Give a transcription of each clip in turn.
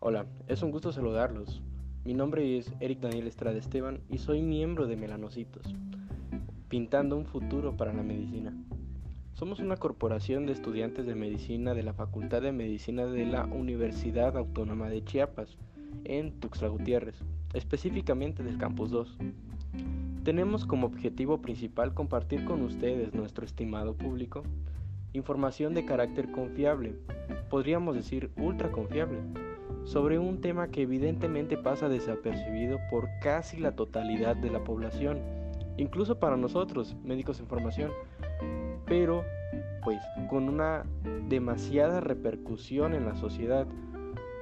Hola, es un gusto saludarlos. Mi nombre es Eric Daniel Estrada Esteban y soy miembro de Melanocitos, pintando un futuro para la medicina. Somos una corporación de estudiantes de medicina de la Facultad de Medicina de la Universidad Autónoma de Chiapas, en Tuxtla Gutiérrez, específicamente del Campus 2. Tenemos como objetivo principal compartir con ustedes, nuestro estimado público, información de carácter confiable, podríamos decir ultra confiable, sobre un tema que evidentemente pasa desapercibido por casi la totalidad de la población, incluso para nosotros, médicos en formación, pero pues con una demasiada repercusión en la sociedad,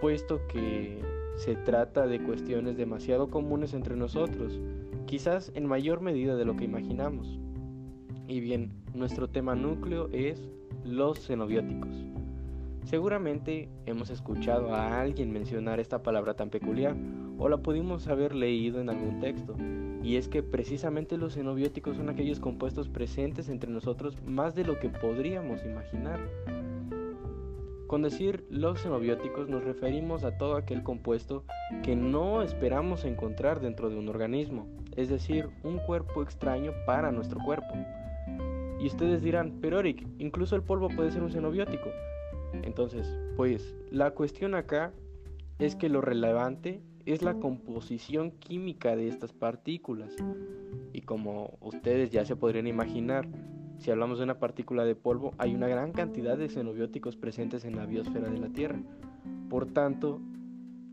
puesto que se trata de cuestiones demasiado comunes entre nosotros, quizás en mayor medida de lo que imaginamos. Y bien, nuestro tema núcleo es los xenobióticos. Seguramente hemos escuchado a alguien mencionar esta palabra tan peculiar o la pudimos haber leído en algún texto, y es que precisamente los xenobióticos son aquellos compuestos presentes entre nosotros más de lo que podríamos imaginar. Con decir los xenobióticos nos referimos a todo aquel compuesto que no esperamos encontrar dentro de un organismo, es decir, un cuerpo extraño para nuestro cuerpo. Y ustedes dirán, pero Eric, incluso el polvo puede ser un xenobiótico. Entonces, pues la cuestión acá es que lo relevante es la composición química de estas partículas. Y como ustedes ya se podrían imaginar, si hablamos de una partícula de polvo, hay una gran cantidad de xenobióticos presentes en la biosfera de la Tierra. Por tanto,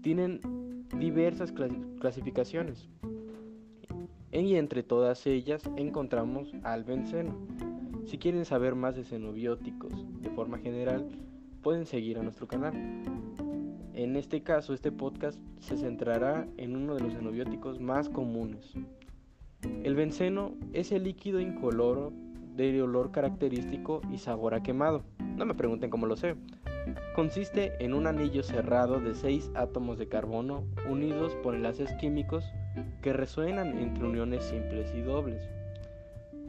tienen diversas clasificaciones. Y entre todas ellas encontramos al benceno. Si quieren saber más de xenobióticos de forma general, pueden seguir a nuestro canal. En este caso, este podcast se centrará en uno de los xenobióticos más comunes. El benceno es el líquido incoloro de olor característico y sabor a quemado. No me pregunten cómo lo sé. Consiste en un anillo cerrado de seis átomos de carbono unidos por enlaces químicos que resuenan entre uniones simples y dobles.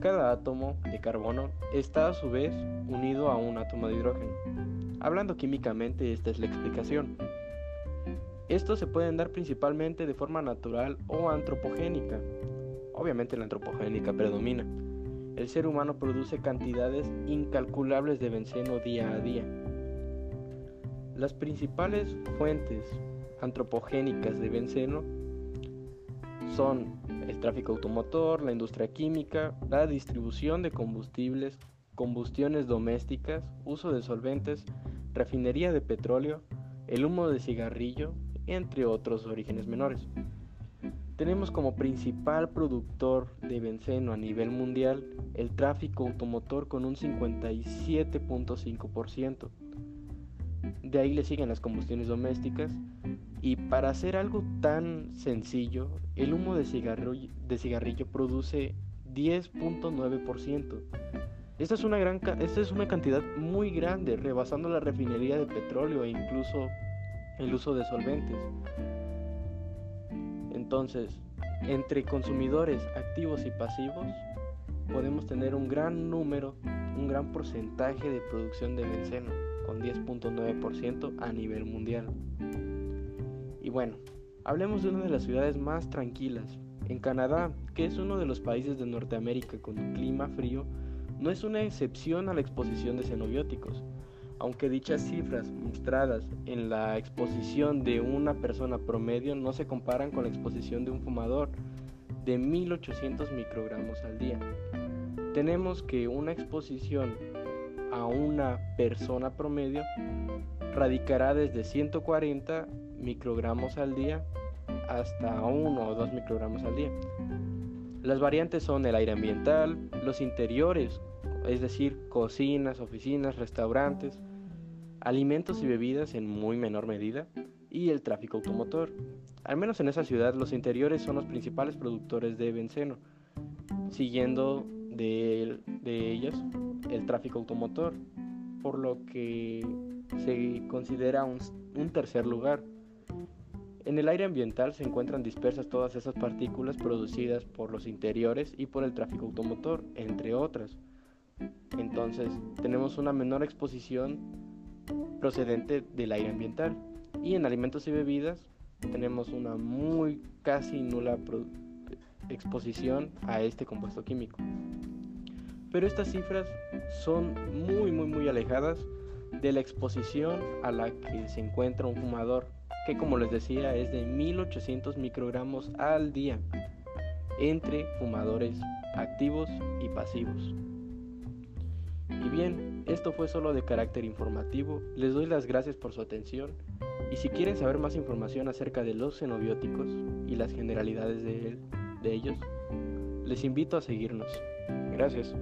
Cada átomo de carbono está a su vez unido a un átomo de hidrógeno. Hablando químicamente, esta es la explicación. Estos se pueden dar principalmente de forma natural o antropogénica. Obviamente la antropogénica predomina. El ser humano produce cantidades incalculables de benceno día a día. Las principales fuentes antropogénicas de benceno son el tráfico automotor, la industria química, la distribución de combustibles, combustiones domésticas, uso de solventes, refinería de petróleo, el humo de cigarrillo, entre otros orígenes menores. Tenemos como principal productor de benceno a nivel mundial el tráfico automotor con un 57.5%. De ahí le siguen las combustiones domésticas y para hacer algo tan sencillo, el humo de cigarrillo, de cigarrillo produce 10.9%. Esta es, una gran, esta es una cantidad muy grande, rebasando la refinería de petróleo e incluso el uso de solventes. Entonces, entre consumidores activos y pasivos, podemos tener un gran número, un gran porcentaje de producción de benceno, con 10.9% a nivel mundial. Y bueno, hablemos de una de las ciudades más tranquilas. En Canadá, que es uno de los países de Norteamérica con clima frío, no es una excepción a la exposición de xenobióticos, aunque dichas cifras mostradas en la exposición de una persona promedio no se comparan con la exposición de un fumador de 1800 microgramos al día. Tenemos que una exposición a una persona promedio radicará desde 140 microgramos al día hasta 1 o 2 microgramos al día. Las variantes son el aire ambiental, los interiores, es decir, cocinas, oficinas, restaurantes, alimentos y bebidas en muy menor medida, y el tráfico automotor. Al menos en esa ciudad los interiores son los principales productores de benceno, siguiendo de, de ellos el tráfico automotor, por lo que se considera un tercer lugar. En el aire ambiental se encuentran dispersas todas esas partículas producidas por los interiores y por el tráfico automotor, entre otras. Entonces, tenemos una menor exposición procedente del aire ambiental. Y en alimentos y bebidas tenemos una muy casi nula exposición a este compuesto químico. Pero estas cifras son muy muy muy alejadas de la exposición a la que se encuentra un fumador, que como les decía es de 1800 microgramos al día entre fumadores activos y pasivos. Y bien, esto fue solo de carácter informativo, les doy las gracias por su atención y si quieren saber más información acerca de los xenobióticos y las generalidades de, de ellos, les invito a seguirnos. Gracias.